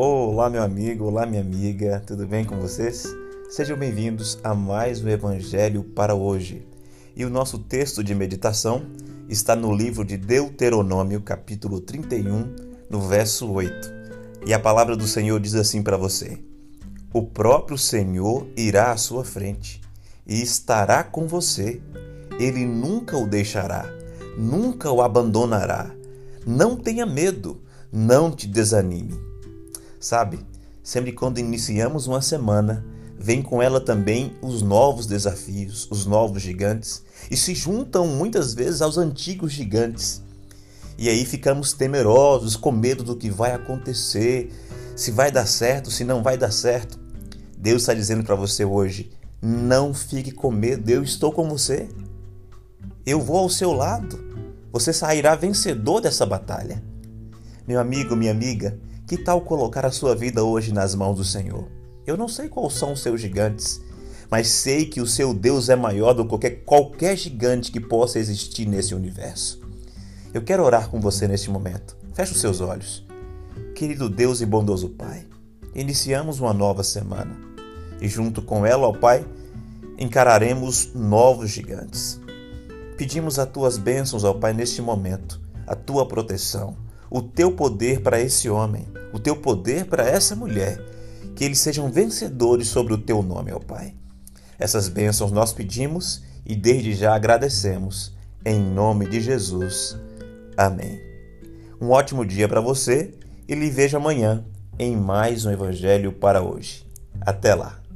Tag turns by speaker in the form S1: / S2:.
S1: Olá, meu amigo, olá, minha amiga, tudo bem com vocês? Sejam bem-vindos a mais um Evangelho para hoje. E o nosso texto de meditação está no livro de Deuteronômio, capítulo 31, no verso 8. E a palavra do Senhor diz assim para você: O próprio Senhor irá à sua frente e estará com você. Ele nunca o deixará, nunca o abandonará. Não tenha medo, não te desanime. Sabe, sempre quando iniciamos uma semana, vem com ela também os novos desafios, os novos gigantes, e se juntam muitas vezes aos antigos gigantes. E aí ficamos temerosos, com medo do que vai acontecer, se vai dar certo, se não vai dar certo. Deus está dizendo para você hoje: não fique com medo, eu estou com você. Eu vou ao seu lado. Você sairá vencedor dessa batalha. Meu amigo, minha amiga, que tal colocar a sua vida hoje nas mãos do Senhor? Eu não sei quais são os seus gigantes, mas sei que o seu Deus é maior do que qualquer, qualquer gigante que possa existir nesse universo. Eu quero orar com você neste momento. Feche os seus olhos. Querido Deus e bondoso Pai, iniciamos uma nova semana e, junto com ela, ó Pai, encararemos novos gigantes. Pedimos as tuas bênçãos, ó Pai, neste momento, a tua proteção, o teu poder para esse homem, o teu poder para essa mulher, que eles sejam vencedores sobre o teu nome, ó Pai. Essas bênçãos nós pedimos e desde já agradecemos, em nome de Jesus. Amém. Um ótimo dia para você e lhe vejo amanhã em mais um Evangelho para hoje. Até lá!